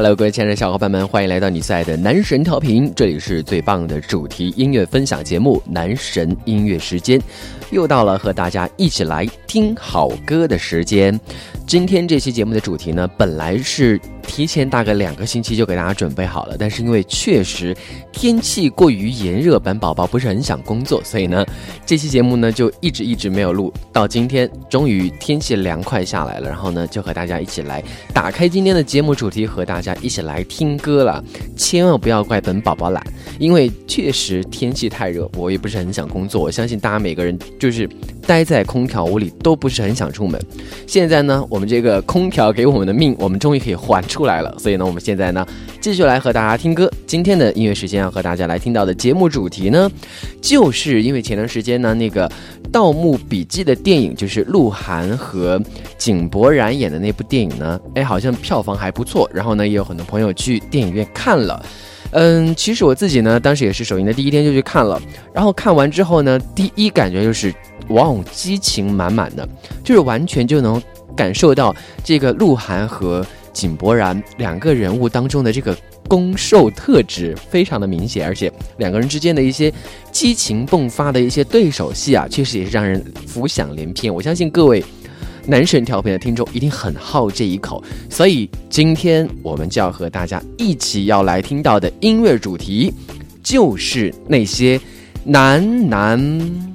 Hello，各位亲爱的小伙伴们，欢迎来到你最爱的男神调频，这里是最棒的主题音乐分享节目《男神音乐时间》，又到了和大家一起来听好歌的时间。今天这期节目的主题呢，本来是提前大概两个星期就给大家准备好了，但是因为确实天气过于炎热，本宝宝不是很想工作，所以呢，这期节目呢就一直一直没有录。到今天，终于天气凉快下来了，然后呢，就和大家一起来打开今天的节目主题，和大家一起来听歌了。千万不要怪本宝宝懒，因为确实天气太热，我也不是很想工作。我相信大家每个人就是待在空调屋里都不是很想出门。现在呢，我我们这个空调给我们的命，我们终于可以还出来了。所以呢，我们现在呢，继续来和大家听歌。今天的音乐时间要和大家来听到的节目主题呢，就是因为前段时间呢，那个《盗墓笔记》的电影，就是鹿晗和井柏然演的那部电影呢，哎，好像票房还不错。然后呢，也有很多朋友去电影院看了。嗯，其实我自己呢，当时也是首映的第一天就去看了。然后看完之后呢，第一感觉就是，哇哦，激情满满的，就是完全就能感受到这个鹿晗和井柏然两个人物当中的这个攻受特质非常的明显，而且两个人之间的一些激情迸发的一些对手戏啊，确实也是让人浮想联翩。我相信各位男神调频的听众一定很好这一口，所以今天我们就要和大家一起要来听到的音乐主题，就是那些男男。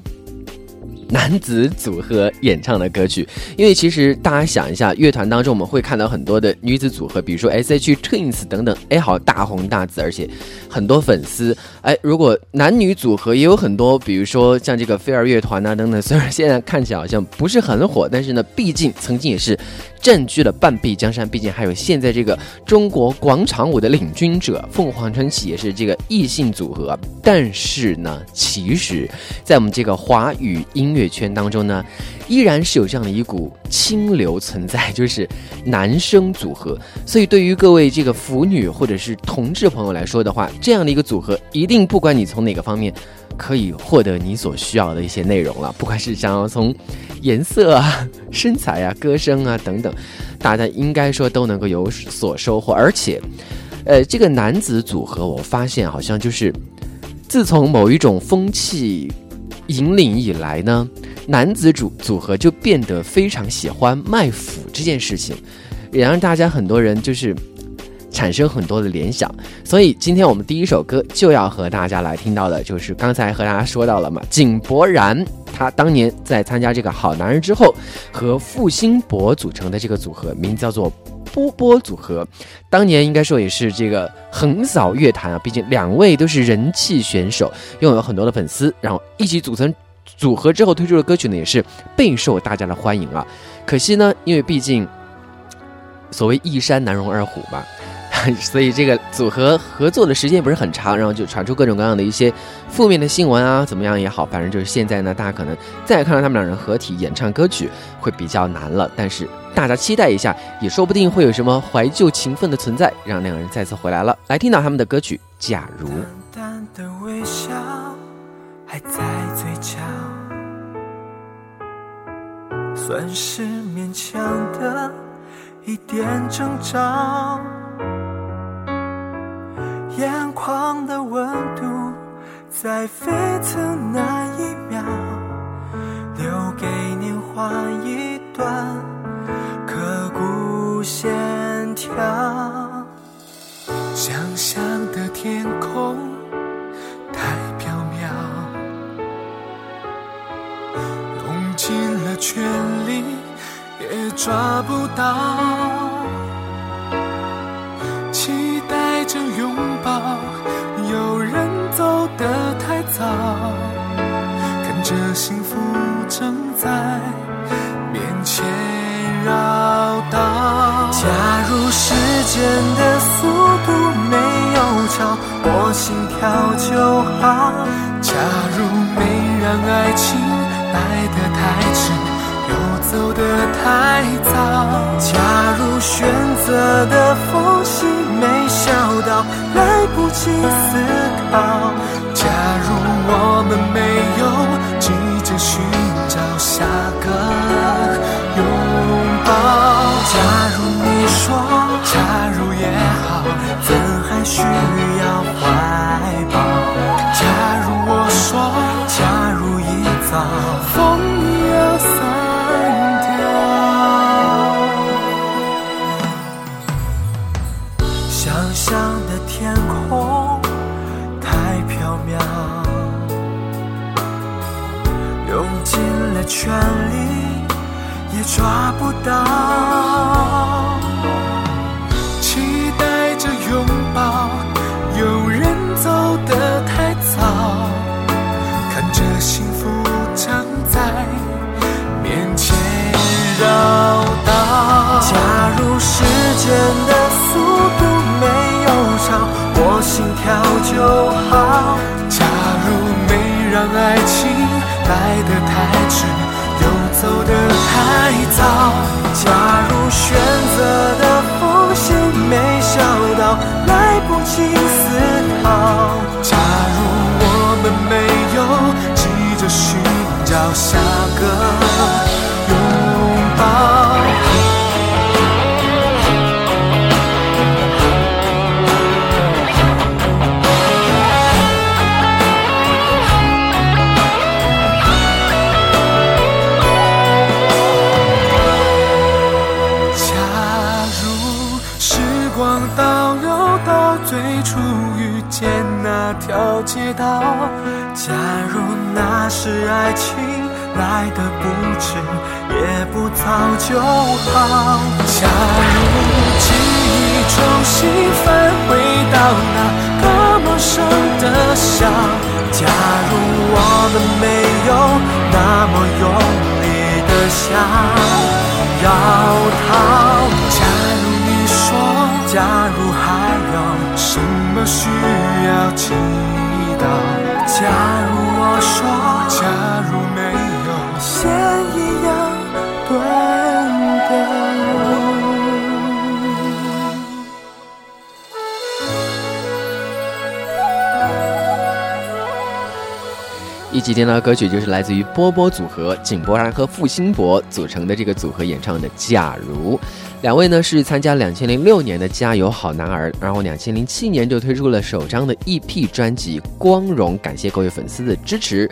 男子组合演唱的歌曲，因为其实大家想一下，乐团当中我们会看到很多的女子组合，比如说 S.H. Twins 等等，哎，好大红大紫，而且很多粉丝。哎，如果男女组合也有很多，比如说像这个飞儿乐团啊等等，虽然现在看起来好像不是很火，但是呢，毕竟曾经也是占据了半壁江山。毕竟还有现在这个中国广场舞的领军者凤凰传奇也是这个异性组合。但是呢，其实，在我们这个华语音乐圈当中呢，依然是有这样的一股清流存在，就是男生组合。所以对于各位这个腐女或者是同志朋友来说的话，这样的一个组合，一定不管你从哪个方面，可以获得你所需要的一些内容了。不管是想要从颜色啊、身材啊、歌声啊等等，大家应该说都能够有所收获。而且，呃，这个男子组合，我发现好像就是自从某一种风气引领以来呢，男子组组合就变得非常喜欢卖腐这件事情，也让大家很多人就是产生很多的联想。所以今天我们第一首歌就要和大家来听到的，就是刚才和大家说到了嘛，井柏然他当年在参加这个好男人之后，和付辛博组成的这个组合，名字叫做。波波组合，当年应该说也是这个横扫乐坛啊！毕竟两位都是人气选手，拥有很多的粉丝，然后一起组成组合之后推出的歌曲呢，也是备受大家的欢迎啊。可惜呢，因为毕竟所谓一山难容二虎嘛，所以这个组合合作的时间不是很长，然后就传出各种各样的一些负面的新闻啊，怎么样也好，反正就是现在呢，大家可能再看到他们两人合体演唱歌曲会比较难了，但是。大家期待一下，也说不定会有什么怀旧情分的存在，让两人再次回来了。来听到他们的歌曲《假如》。淡的微笑还在嘴角，算是勉强的一点征兆。眼眶的温度在沸腾那一秒，留给年华一段。刻骨线条，想象的天空太缥缈，用尽了全力也抓不到，间的速度没有超我心跳就好。假如没让爱情来得太迟，又走得太早。假如选择的缝隙没笑到来不及思考。假如我们没有急着寻找下个拥抱。假如需要怀抱？假如我说，假如一早风要散掉，想象的天空太缥缈，用尽了全力。也抓不到，间的速度没有超我心跳就好，假如没让爱情来得太迟。又走得太早。假如选择的缝隙没笑到来不及思考。假如我们没有急着寻找下个条街道，假如那时爱情来的不迟，也不早就好。假如记忆重新返回到那个陌生的笑，假如我们没有那么用力的想要逃，假如你说，假如还有什么需要要祈祷？假如我说，假一起听到的歌曲就是来自于波波组合井柏然和付辛博组成的这个组合演唱的《假如》。两位呢是参加两千零六年的《加油好男儿》，然后两千零七年就推出了首张的 EP 专辑《光荣》，感谢各位粉丝的支持。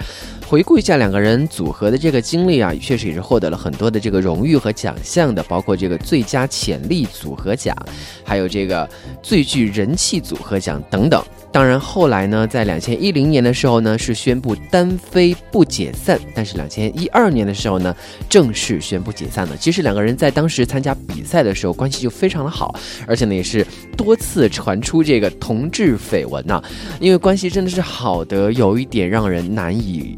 回顾一下两个人组合的这个经历啊，确实也是获得了很多的这个荣誉和奖项的，包括这个最佳潜力组合奖，还有这个最具人气组合奖等等。当然，后来呢，在两千一零年的时候呢，是宣布单飞不解散，但是两千一二年的时候呢，正式宣布解散了。其实两个人在当时参加比赛的时候关系就非常的好，而且呢也是多次传出这个同志绯闻呐，因为关系真的是好的有一点让人难以。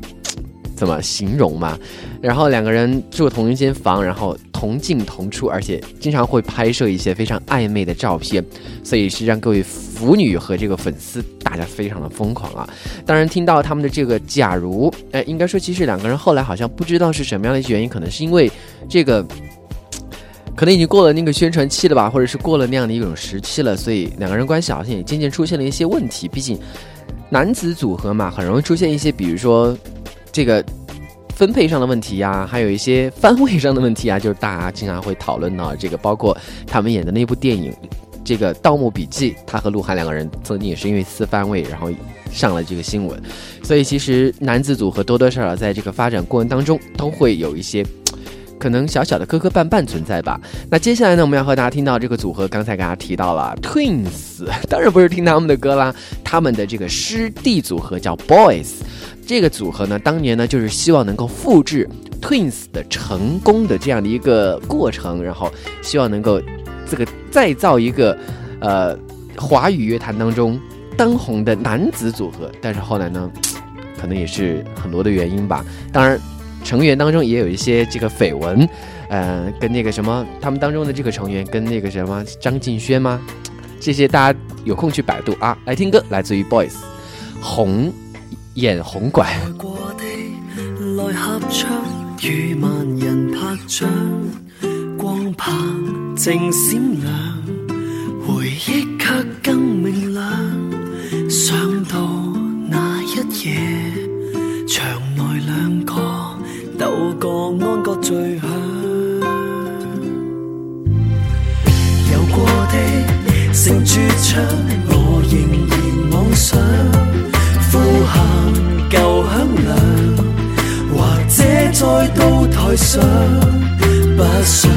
怎么形容嘛？然后两个人住同一间房，然后同进同出，而且经常会拍摄一些非常暧昧的照片，所以是让各位腐女和这个粉丝大家非常的疯狂啊！当然，听到他们的这个假如，哎，应该说其实两个人后来好像不知道是什么样的一些原因，可能是因为这个，可能已经过了那个宣传期了吧，或者是过了那样的一种时期了，所以两个人关系好像也渐渐出现了一些问题。毕竟男子组合嘛，很容易出现一些，比如说。这个分配上的问题呀，还有一些番位上的问题啊，就是大家经常会讨论到这个，包括他们演的那部电影《这个盗墓笔记》，他和鹿晗两个人曾经也是因为撕番位，然后上了这个新闻。所以其实男子组合多多少少在这个发展过程当中都会有一些可能小小的磕磕绊绊存在吧。那接下来呢，我们要和大家听到这个组合，刚才给大家提到了 Twins，当然不是听他们的歌啦，他们的这个师弟组合叫 Boys。这个组合呢，当年呢就是希望能够复制 Twins 的成功的这样的一个过程，然后希望能够这个再造一个呃华语乐坛当中当红的男子组合。但是后来呢，可能也是很多的原因吧。当然，成员当中也有一些这个绯闻，呃，跟那个什么，他们当中的这个成员跟那个什么张敬轩吗？这些大家有空去百度啊，来听歌，来自于 Boys，红眼红拐。过的來合唱，與萬人拍掌，光棒正閃亮，回憶卻更明亮。想到那一夜，最響。有过的成绝唱，我仍然妄想呼喊旧响亮，或者再到台上，不想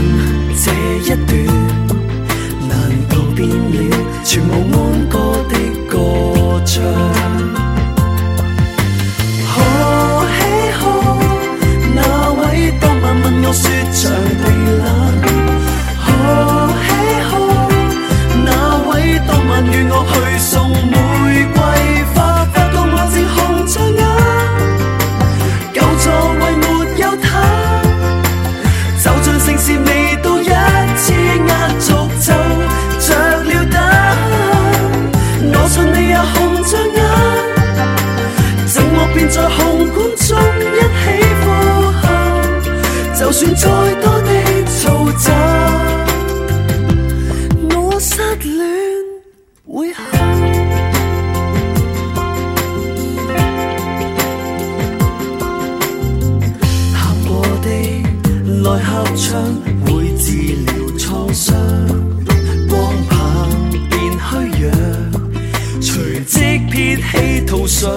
棄圖上，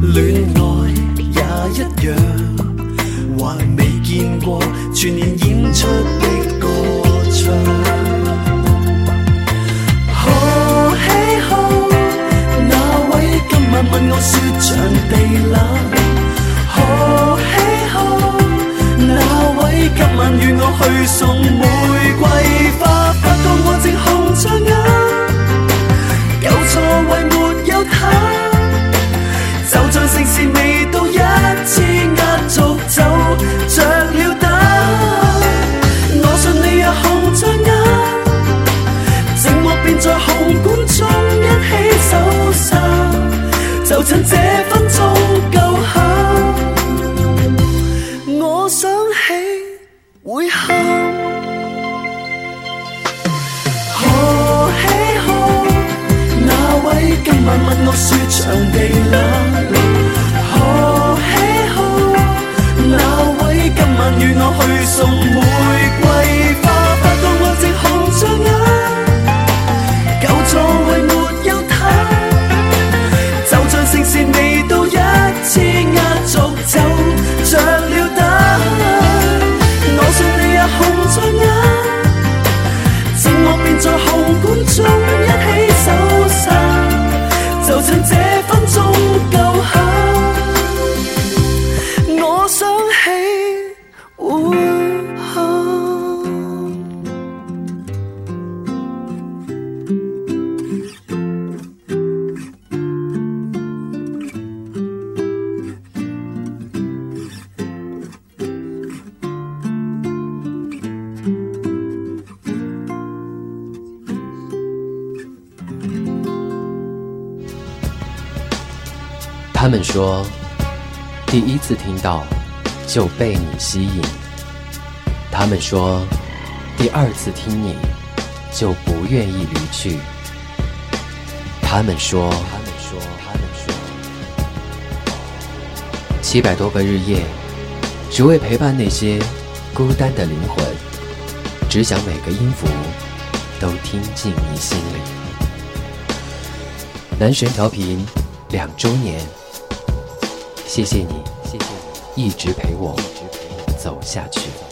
戀愛也一樣，還未見過全年演出的歌唱。可喜好，那位今晚問我說場地冷。可喜好，那位今晚與我去送玫瑰雪场地冷。何喜好？那位今晚与我去送活？们说，第一次听到就被你吸引。他们说，第二次听你就不愿意离去。他们说，他们说，他们说，七百多个日夜，只为陪伴那些孤单的灵魂，只想每个音符都听进你心里。男神调频两周年。谢谢你，谢谢你一直陪我走下去。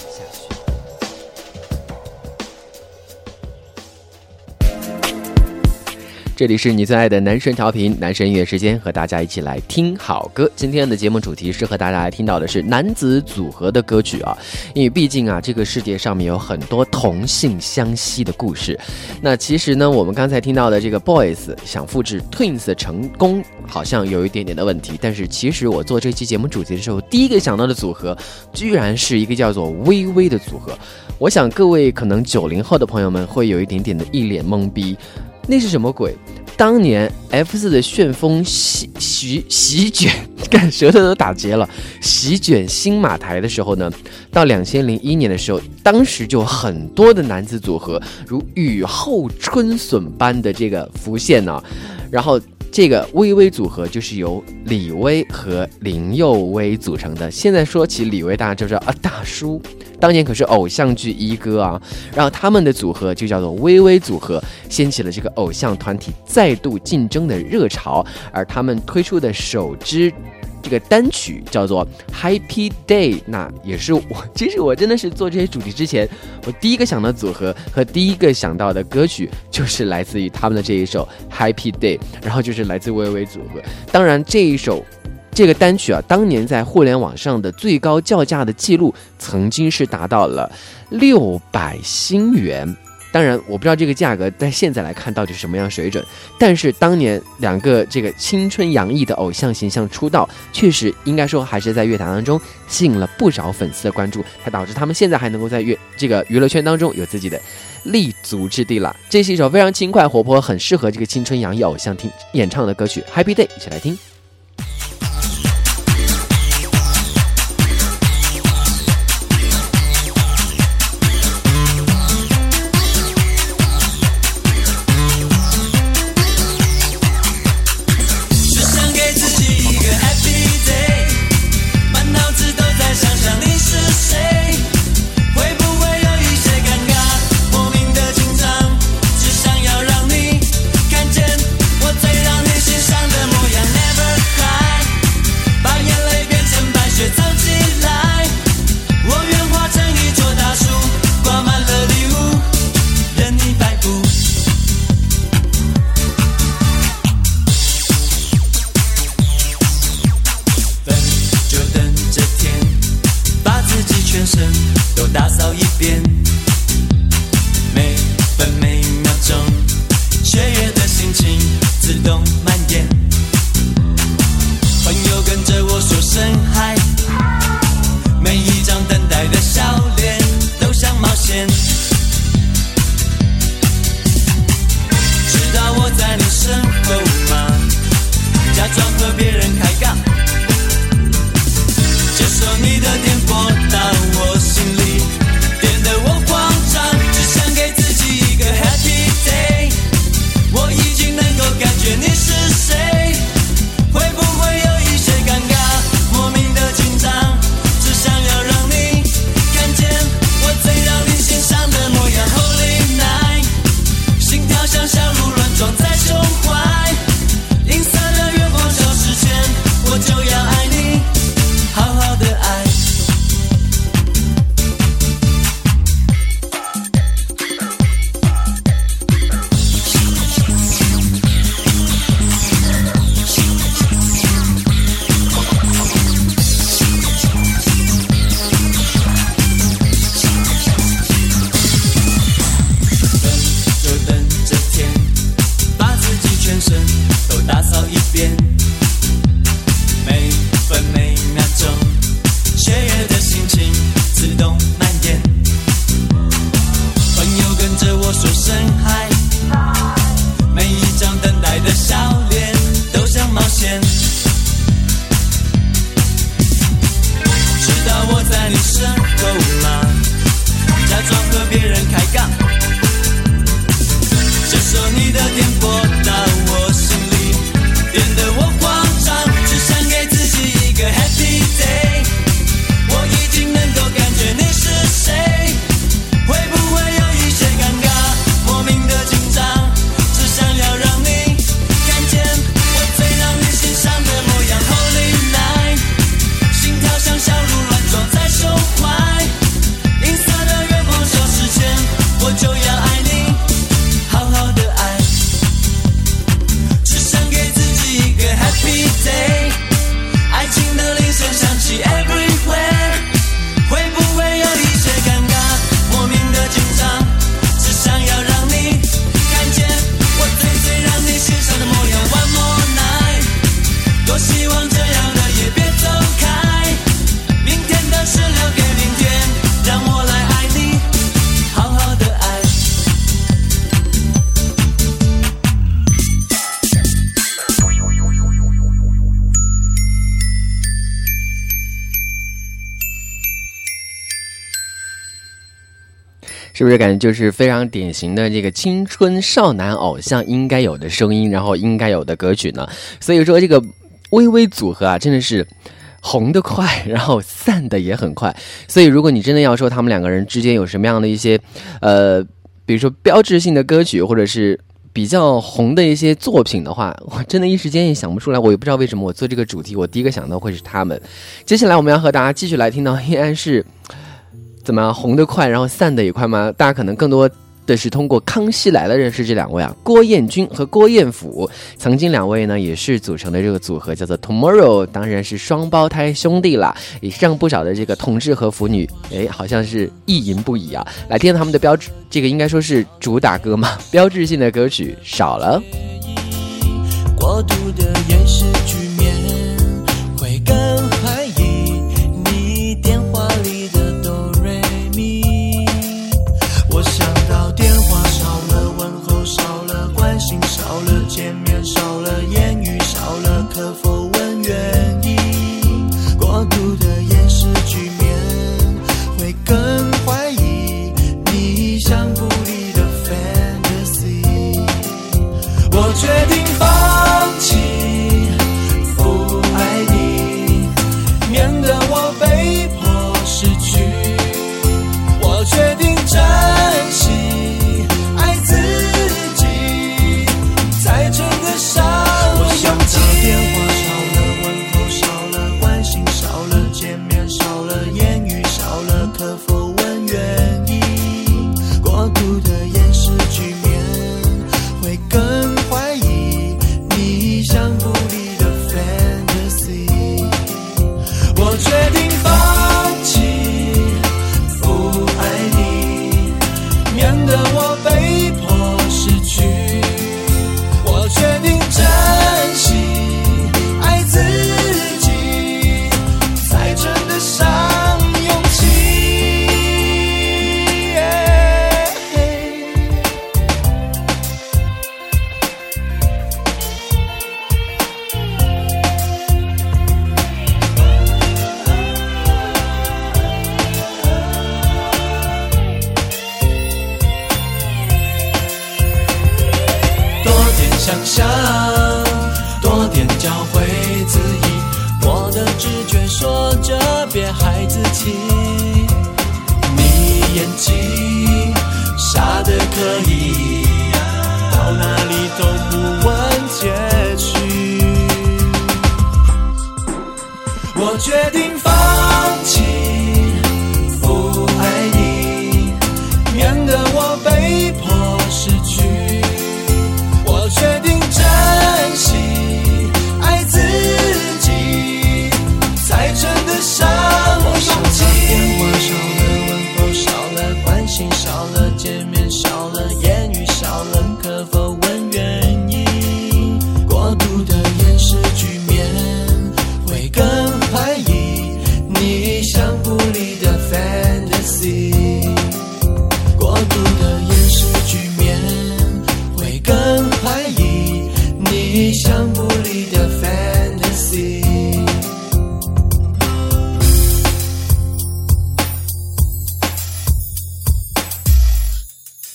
这里是你最爱的男神调频，男神音乐时间，和大家一起来听好歌。今天的节目主题是和大家来听到的是男子组合的歌曲啊，因为毕竟啊，这个世界上面有很多同性相吸的故事。那其实呢，我们刚才听到的这个 Boys 想复制 Twins 的成功，好像有一点点的问题。但是其实我做这期节目主题的时候，第一个想到的组合，居然是一个叫做微微的组合。我想各位可能九零后的朋友们会有一点点的一脸懵逼。那是什么鬼？当年 F 四的旋风席席席卷，干舌头都打结了。席卷新马台的时候呢，到两千零一年的时候，当时就很多的男子组合如雨后春笋般的这个浮现呢。然后这个微微组合就是由李威和林佑威组成的。现在说起李威，大家就知道啊，大叔。当年可是偶像剧一哥啊，然后他们的组合就叫做微微组合，掀起了这个偶像团体再度竞争的热潮。而他们推出的首支这个单曲叫做 Happy Day，那也是我，其实我真的是做这些主题之前，我第一个想到组合和第一个想到的歌曲就是来自于他们的这一首 Happy Day，然后就是来自微微组合。当然这一首。这个单曲啊，当年在互联网上的最高叫价的记录，曾经是达到了六百新元。当然，我不知道这个价格在现在来看到底是什么样水准。但是当年两个这个青春洋溢的偶像形象出道，确实应该说还是在乐坛当中吸引了不少粉丝的关注，才导致他们现在还能够在乐这个娱乐圈当中有自己的立足之地了。这是一首非常轻快活泼，很适合这个青春洋溢偶像听演唱的歌曲《Happy Day》，一起来听。感觉就是非常典型的这个青春少男偶像应该有的声音，然后应该有的歌曲呢？所以说这个微微组合啊，真的是红的快，然后散的也很快。所以如果你真的要说他们两个人之间有什么样的一些呃，比如说标志性的歌曲，或者是。比较红的一些作品的话，我真的一时间也想不出来。我也不知道为什么我做这个主题，我第一个想到会是他们。接下来我们要和大家继续来听到，依然是怎么样红得快，然后散的也快吗？大家可能更多。的是通过《康熙来了》认识这两位啊，郭彦均和郭彦甫，曾经两位呢也是组成的这个组合叫做 Tomorrow，当然是双胞胎兄弟啦，也是让不少的这个同志和腐女，哎，好像是意淫不已啊。来听他们的标志，这个应该说是主打歌嘛，标志性的歌曲少了。过度的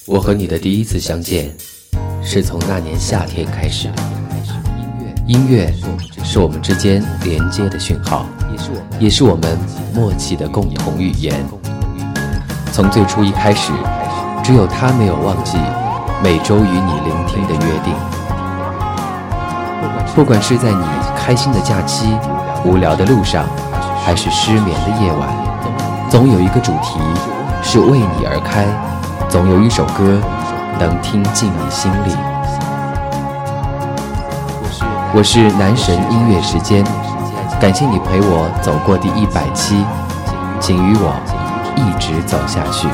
我和你的第一次相见，是从那年夏天开始的。音乐是我们之间连接的讯号，也是我们默契的共同语言。从最初一开始，只有他没有忘记每周与你聆听的约定。不管是在你开心的假期、无聊的路上，还是失眠的夜晚，总有一个主题是为你而开。总有一首歌能听进你心里。我是男神音乐时间，感谢你陪我走过第一百期，请与我一直走下去。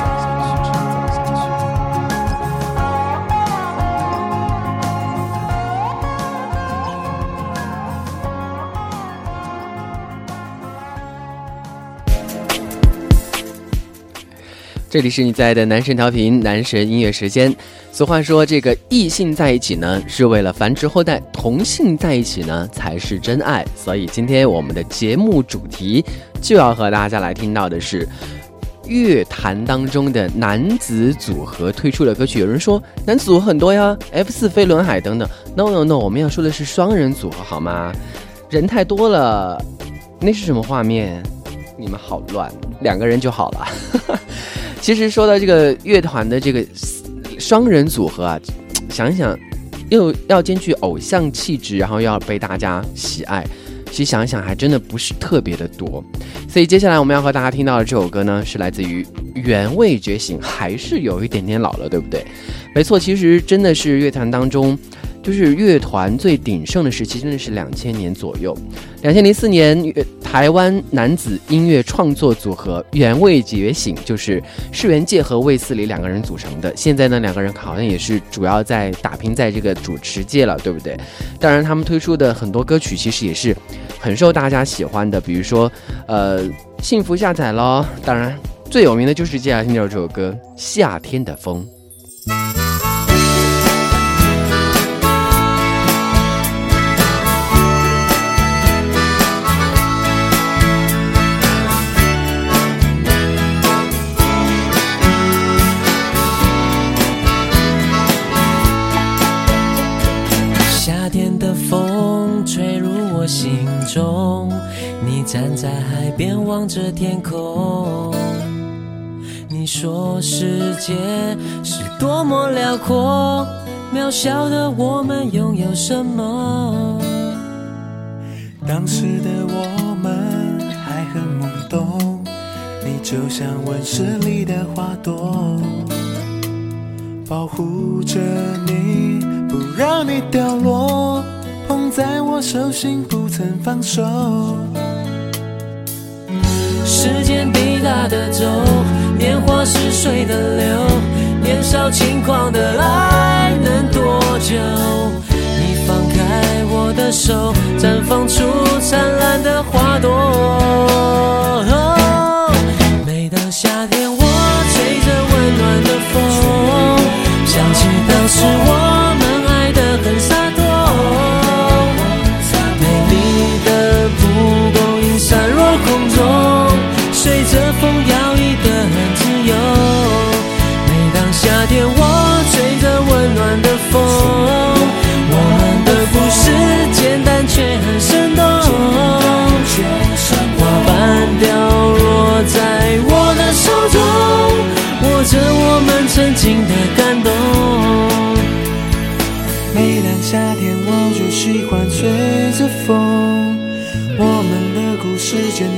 这里是你在的男神调频，男神音乐时间。俗话说，这个异性在一起呢，是为了繁殖后代；同性在一起呢，才是真爱。所以今天我们的节目主题就要和大家来听到的是，乐坛当中的男子组合推出的歌曲。有人说男子组合很多呀，F 四飞轮海等等。No No No，我们要说的是双人组合好吗？人太多了，那是什么画面？你们好乱，两个人就好了。其实说到这个乐团的这个双人组合啊，想一想又要兼具偶像气质，然后又要被大家喜爱。其实想一想还真的不是特别的多，所以接下来我们要和大家听到的这首歌呢，是来自于原味觉醒，还是有一点点老了，对不对？没错，其实真的是乐坛当中。就是乐团最鼎盛的时期，真的是两千年左右。两千零四年，台湾男子音乐创作组合原味觉醒，就是世元界和魏斯理两个人组成的。现在呢，两个人好像也是主要在打拼在这个主持界了，对不对？当然，他们推出的很多歌曲其实也是很受大家喜欢的，比如说，呃，幸福下载喽。当然，最有名的就是接下来听到这首歌《夏天的风》。站在海边望着天空。你说世界是多么辽阔，渺小的我们拥有什么？当时的我们还很懵懂，你就像温室里的花朵，保护着你，不让你掉落。捧在我手心，不曾放手。时间滴答的走，年华似水的流，年少轻狂的爱能多久？你放开我的手，绽放出灿烂的花朵。每当夏天，我吹着温暖的风，想起当时我随着风摇曳的很自由，每当夏天我吹着温暖的风，我们的故事简单却很生动，花瓣掉落在我的手中，握着我们曾经的感动。每当夏天。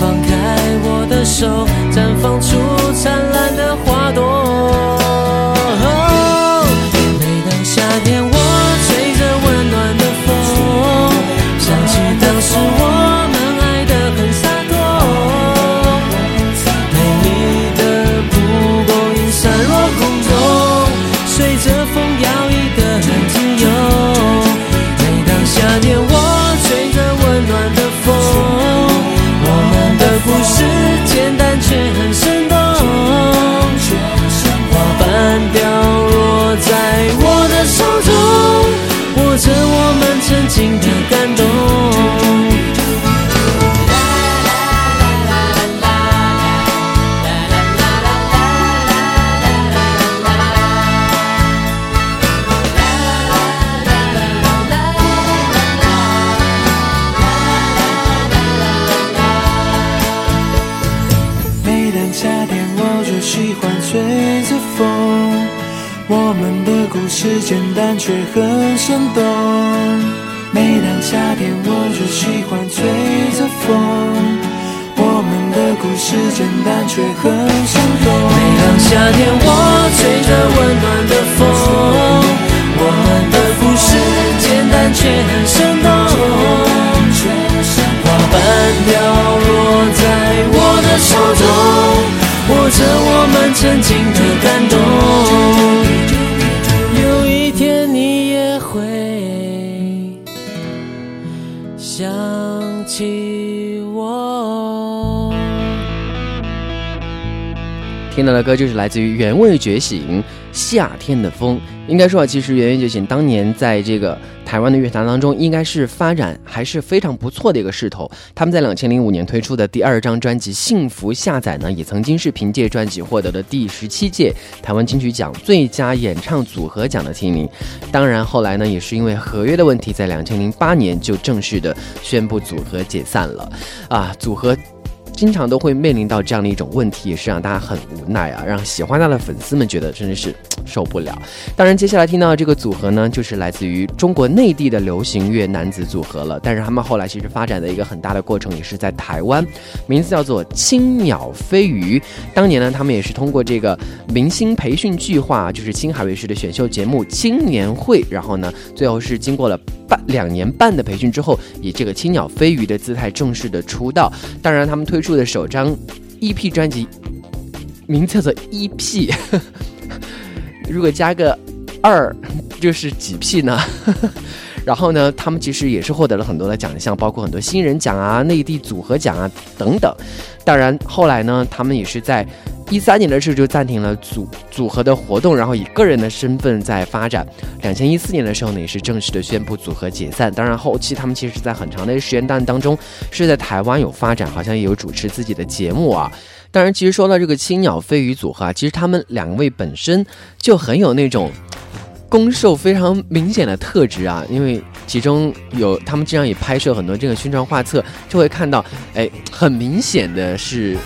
放开我的手，绽放出灿烂的花朵。简单却很生动。每当夏天，我就喜欢吹着风。我们的故事简单却很生动。每当夏天，我吹着温暖的风。我们的故事简单却很生动。花瓣掉落在我的手中，握着我们曾经的感动。听到的歌就是来自于原味觉醒《夏天的风》。应该说啊，其实原味觉醒当年在这个台湾的乐坛当中，应该是发展还是非常不错的一个势头。他们在两千零五年推出的第二张专辑《幸福下载》呢，也曾经是凭借专辑获得了第十七届台湾金曲奖最佳演唱组合奖的提名。当然，后来呢，也是因为合约的问题，在两千零八年就正式的宣布组合解散了。啊，组合。经常都会面临到这样的一种问题，也是让大家很无奈啊，让喜欢他的粉丝们觉得真的是受不了。当然，接下来听到的这个组合呢，就是来自于中国内地的流行乐男子组合了。但是他们后来其实发展的一个很大的过程，也是在台湾，名字叫做青鸟飞鱼。当年呢，他们也是通过这个明星培训计划，就是青海卫视的选秀节目《青年会》，然后呢，最后是经过了半两年半的培训之后，以这个青鸟飞鱼的姿态正式的出道。当然，他们推出的首张 EP 专辑，名字叫做 EP，如果加个二，就是几 P 呢？然后呢，他们其实也是获得了很多的奖项，包括很多新人奖啊、内地组合奖啊等等。当然，后来呢，他们也是在一三年的时候就暂停了组组合的活动，然后以个人的身份在发展。两千一四年的时候呢，也是正式的宣布组合解散。当然，后期他们其实是在很长的时间段当中是在台湾有发展，好像也有主持自己的节目啊。当然，其实说到这个青鸟飞鱼组合啊，其实他们两位本身就很有那种。攻受非常明显的特质啊，因为其中有他们经常也拍摄很多这个宣传画册，就会看到，哎，很明显的是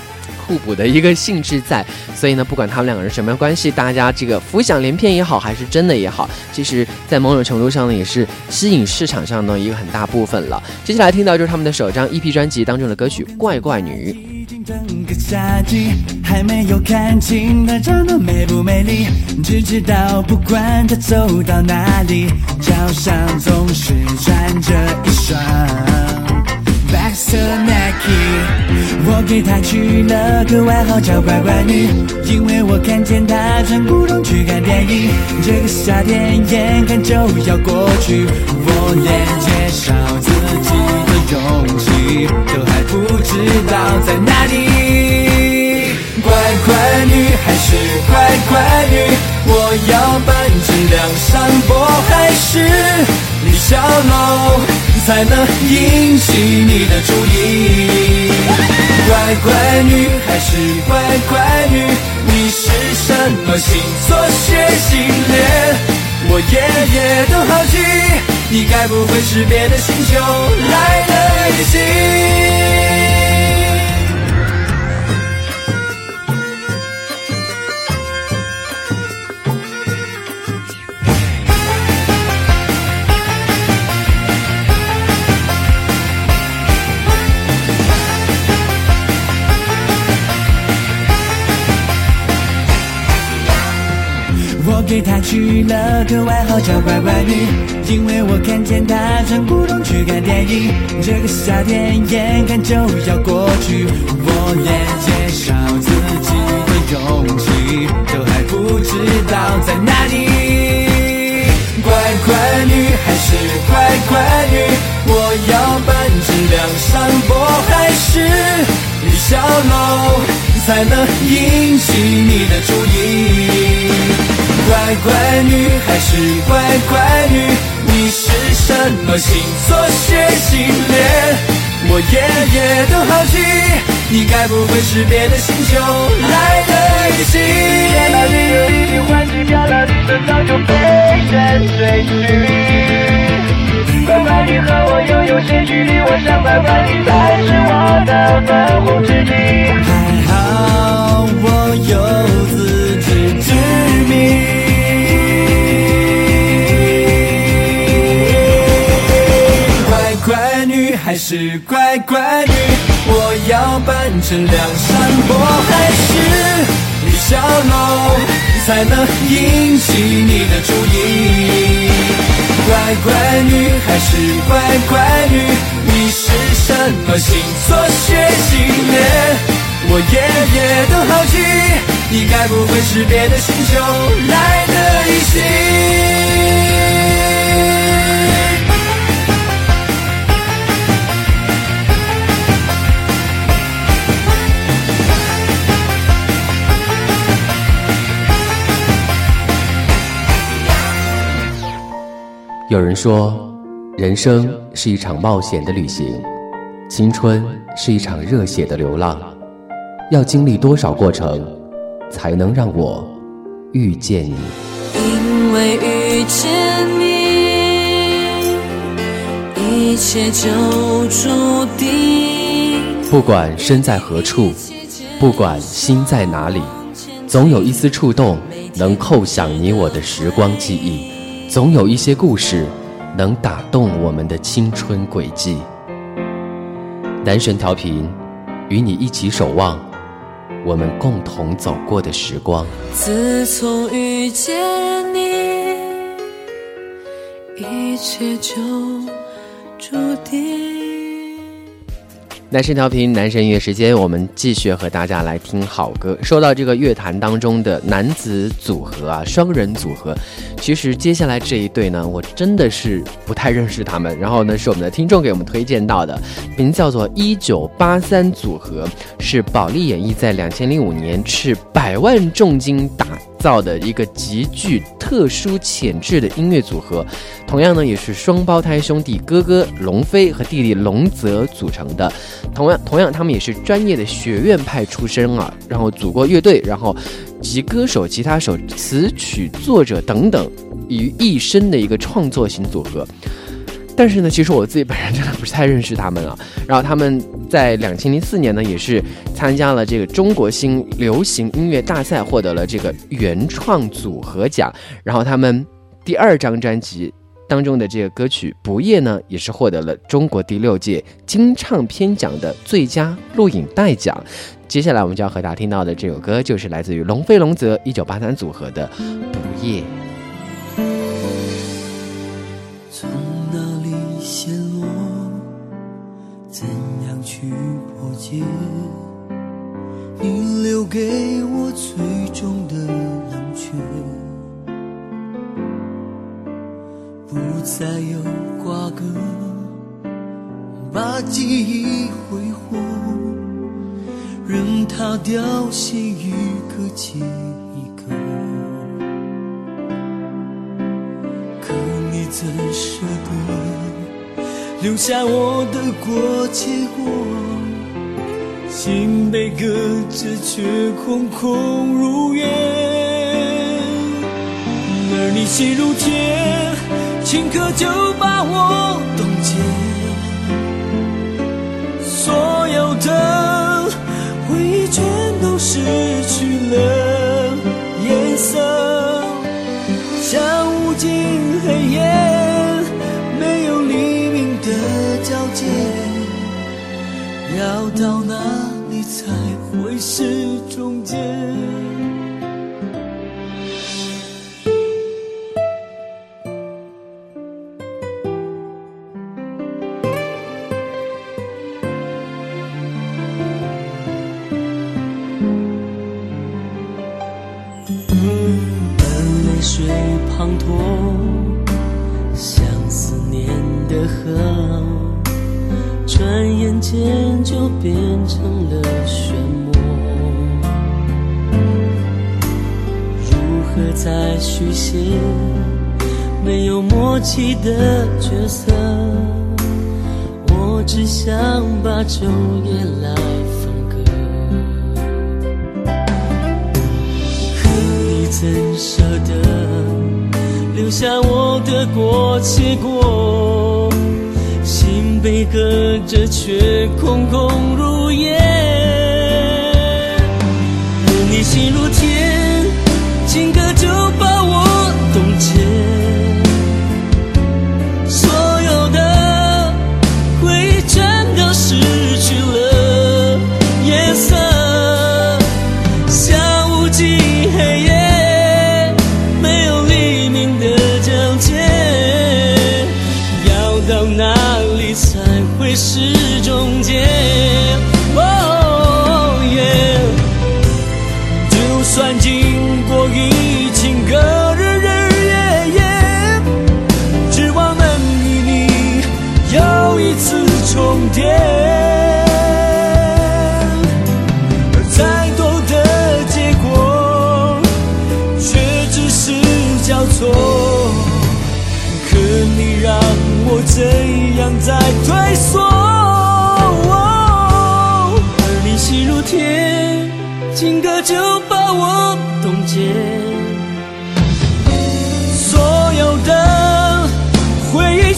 互补的一个性质在。所以呢，不管他们两个人什么样关系，大家这个浮想联翩也好，还是真的也好，其实，在某种程度上呢，也是吸引市场上的一个很大部分了。接下来听到就是他们的首张 EP 专辑当中的歌曲《怪怪女》。整个夏季还没有看清她长得美不美丽，只知道不管她走到哪里，脚上总是穿着一双白色 Nike。我给她取了个外号叫乖乖女，因为我看见她穿古董去看电影。这个夏天眼看就要过去，我连介绍自己的勇气都还不知道在哪里。乖乖女还是乖乖女，我要搬至梁山泊还是李小楼，才能引起你的注意？乖乖女还是乖乖女，你是什么星座血型脸？我夜夜都好奇，你该不会是别的星球来的异星？给她取了个外号叫乖乖女，因为我看见她穿古董去看电影。这个夏天眼看就要过去，我连介绍自己的勇气都还不知道在哪里。乖乖女还是乖乖女，我要搬至梁山伯还是李小楼，才能引起你的注意？乖乖女还是乖乖女，你是什么星座血型恋？我夜夜都好奇，你该不会是别的星球来的异星？天哪，里有一定欢喜，漂亮女生早就被人追去。乖乖女和我又有些距离，我想乖乖女才是我的粉红知己。还好我有还是乖乖女，我要扮成梁山伯还是李小龙，才能引起你的注意？乖乖女还是乖乖女，你是什么星座血型？我夜夜都好奇。你该不会是别的星球来的异星？有人说，人生是一场冒险的旅行，青春是一场热血的流浪。要经历多少过程，才能让我遇见你？因为遇见你，一切就注定。不管身在何处，不管心在哪里，总有一丝触动能扣响你我的时光记忆。总有一些故事，能打动我们的青春轨迹。男神调频，与你一起守望我们共同走过的时光。自从遇见你，一切就注定。男神调频，男神音乐时间，我们继续和大家来听好歌。说到这个乐坛当中的男子组合啊，双人组合，其实接下来这一对呢，我真的是不太认识他们。然后呢，是我们的听众给我们推荐到的，名叫做 一九八三组合，是保利演艺在两千零五年斥百万重金打。造的一个极具特殊潜质的音乐组合，同样呢也是双胞胎兄弟哥哥龙飞和弟弟龙泽组成的。同样，同样他们也是专业的学院派出身啊，然后组过乐队，然后集歌手、吉他手、词曲作者等等于一身的一个创作型组合。但是呢，其实我自己本人真的不太认识他们啊。然后他们在两千零四年呢，也是参加了这个中国新流行音乐大赛，获得了这个原创组合奖。然后他们第二张专辑当中的这个歌曲《不夜》呢，也是获得了中国第六届金唱片奖的最佳录影带奖。接下来我们就要和大家听到的这首歌，就是来自于龙飞龙泽一九八三组合的《不夜》。怎样去破解你留给我最终的冷却，不再有瓜葛，把记忆挥霍，任它凋谢一个接一个。可你怎舍得留下我的过结果？心被搁置，却空空如也。而你心如铁，顷刻就把我冻结。所有的回忆全都失去了颜色，像要到哪里？才会是终结。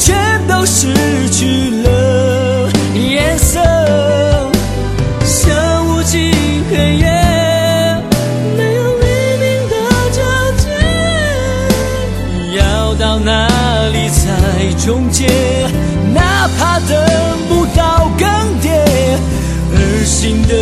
全都失去了颜色，像无尽黑夜，没有黎明的交界。要到哪里才终结？哪怕等不到更迭，而心的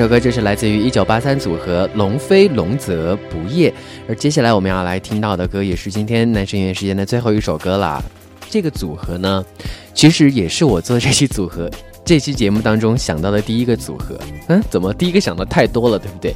首歌就是来自于一九八三组合龙飞龙泽不夜，而接下来我们要来听到的歌也是今天男神音乐时间的最后一首歌啦。这个组合呢，其实也是我做这期组合 这期节目当中想到的第一个组合。嗯，怎么第一个想的太多了，对不对？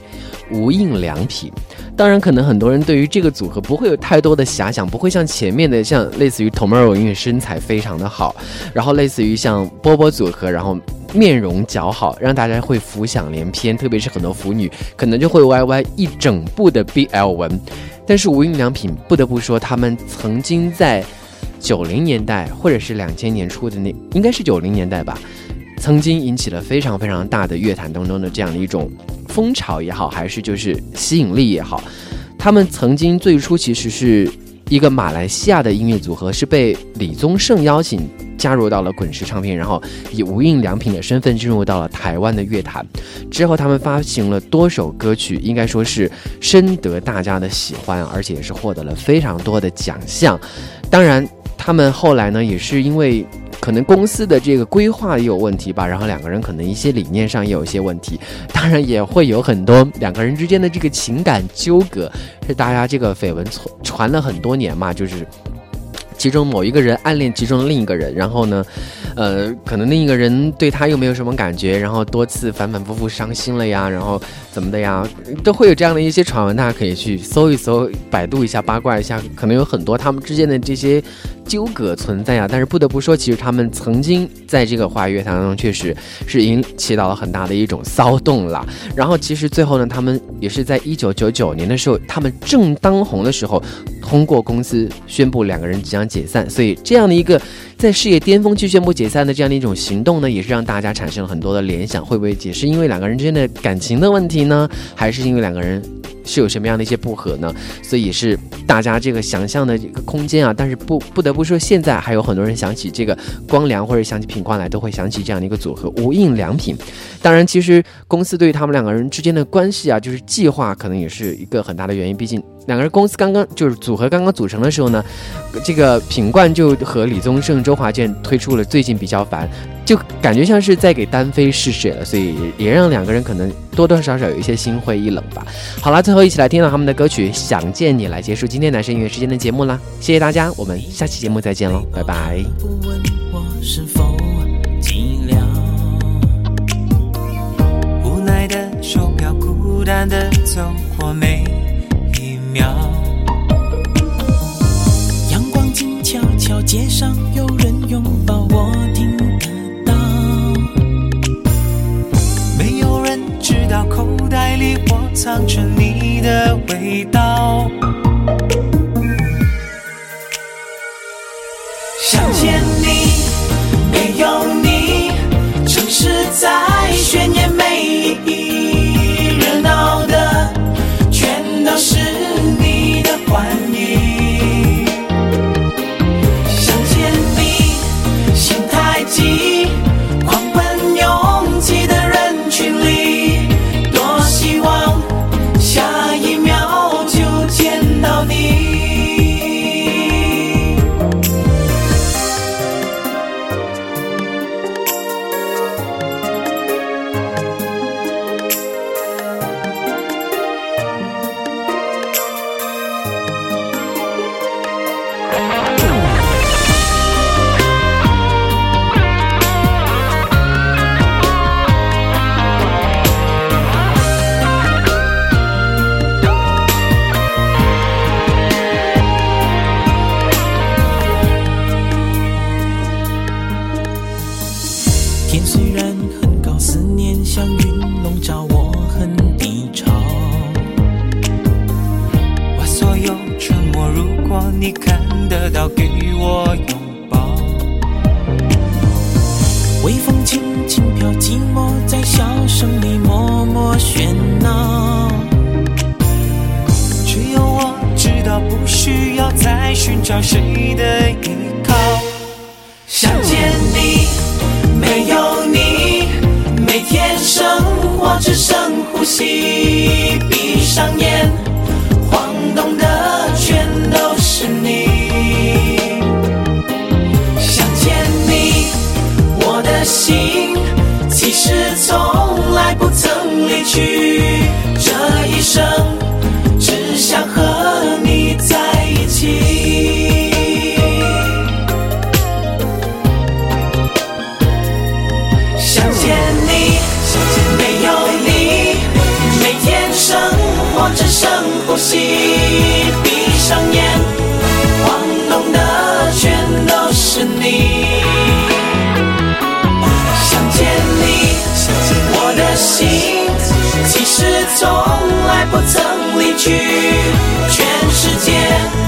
无印良品。当然，可能很多人对于这个组合不会有太多的遐想，不会像前面的像类似于 Tomorrow，因为身材非常的好，然后类似于像波波组合，然后面容姣好，让大家会浮想联翩，特别是很多腐女可能就会歪歪一整部的 BL 文。但是无印良品不得不说，他们曾经在九零年代或者是两千年初的那，应该是九零年代吧，曾经引起了非常非常大的乐坛当中的这样的一种风潮也好，还是就是吸引力也好，他们曾经最初其实是一个马来西亚的音乐组合，是被李宗盛邀请加入到了滚石唱片，然后以无印良品的身份进入到了台湾的乐坛。之后，他们发行了多首歌曲，应该说是深得大家的喜欢，而且也是获得了非常多的奖项。当然，他们后来呢，也是因为可能公司的这个规划也有问题吧，然后两个人可能一些理念上也有一些问题，当然也会有很多两个人之间的这个情感纠葛，是大家这个绯闻传传了很多年嘛，就是。其中某一个人暗恋其中另一个人，然后呢，呃，可能另一个人对他又没有什么感觉，然后多次反反复复伤心了呀，然后怎么的呀，都会有这样的一些传闻，大家可以去搜一搜，百度一下，八卦一下，可能有很多他们之间的这些纠葛存在啊。但是不得不说，其实他们曾经在这个华语乐坛当中，确实是引起到了很大的一种骚动了。然后其实最后呢，他们也是在一九九九年的时候，他们正当红的时候，通过公司宣布两个人即将解散。所以这样的一个在事业巅峰去宣布解散的这样的一种行动呢，也是让大家产生了很多的联想，会不会也是因为两个人之间的感情的问题呢？还是因为两个人是有什么样的一些不和呢？所以也是大家这个想象的一个空间啊。但是不不得不说，现在还有很多人想起这个光良或者想起品冠来，都会想起这样的一个组合无印良品。当然，其实公司对于他们两个人之间的关系啊，就是计划可能也是一个很大的原因。毕竟两个人公司刚刚就是组合刚刚组成的时候呢，这个品冠就和李宗盛、周华健推出了《最近比较烦》，就感觉像是在给单飞试水了，所以也让两个人可能多多少少有一些心灰意冷吧。好了，最后一起来听到他们的歌曲《想见你》，来结束今天男生音乐时间的节目啦。谢谢大家，我们下期节目再见喽，拜拜。无奈的手表孤单的走过每秒。阳光静悄悄，街上有人拥抱，我听得到。没有人知道口袋里我藏着你的味道。想见你，没有我只剩呼吸。闭上眼，晃动的全都是你。想见你，我的心其实从来不曾离去。这一生深呼吸闭上眼晃动的全都是你。想见你我的心其实从来不曾离去全世界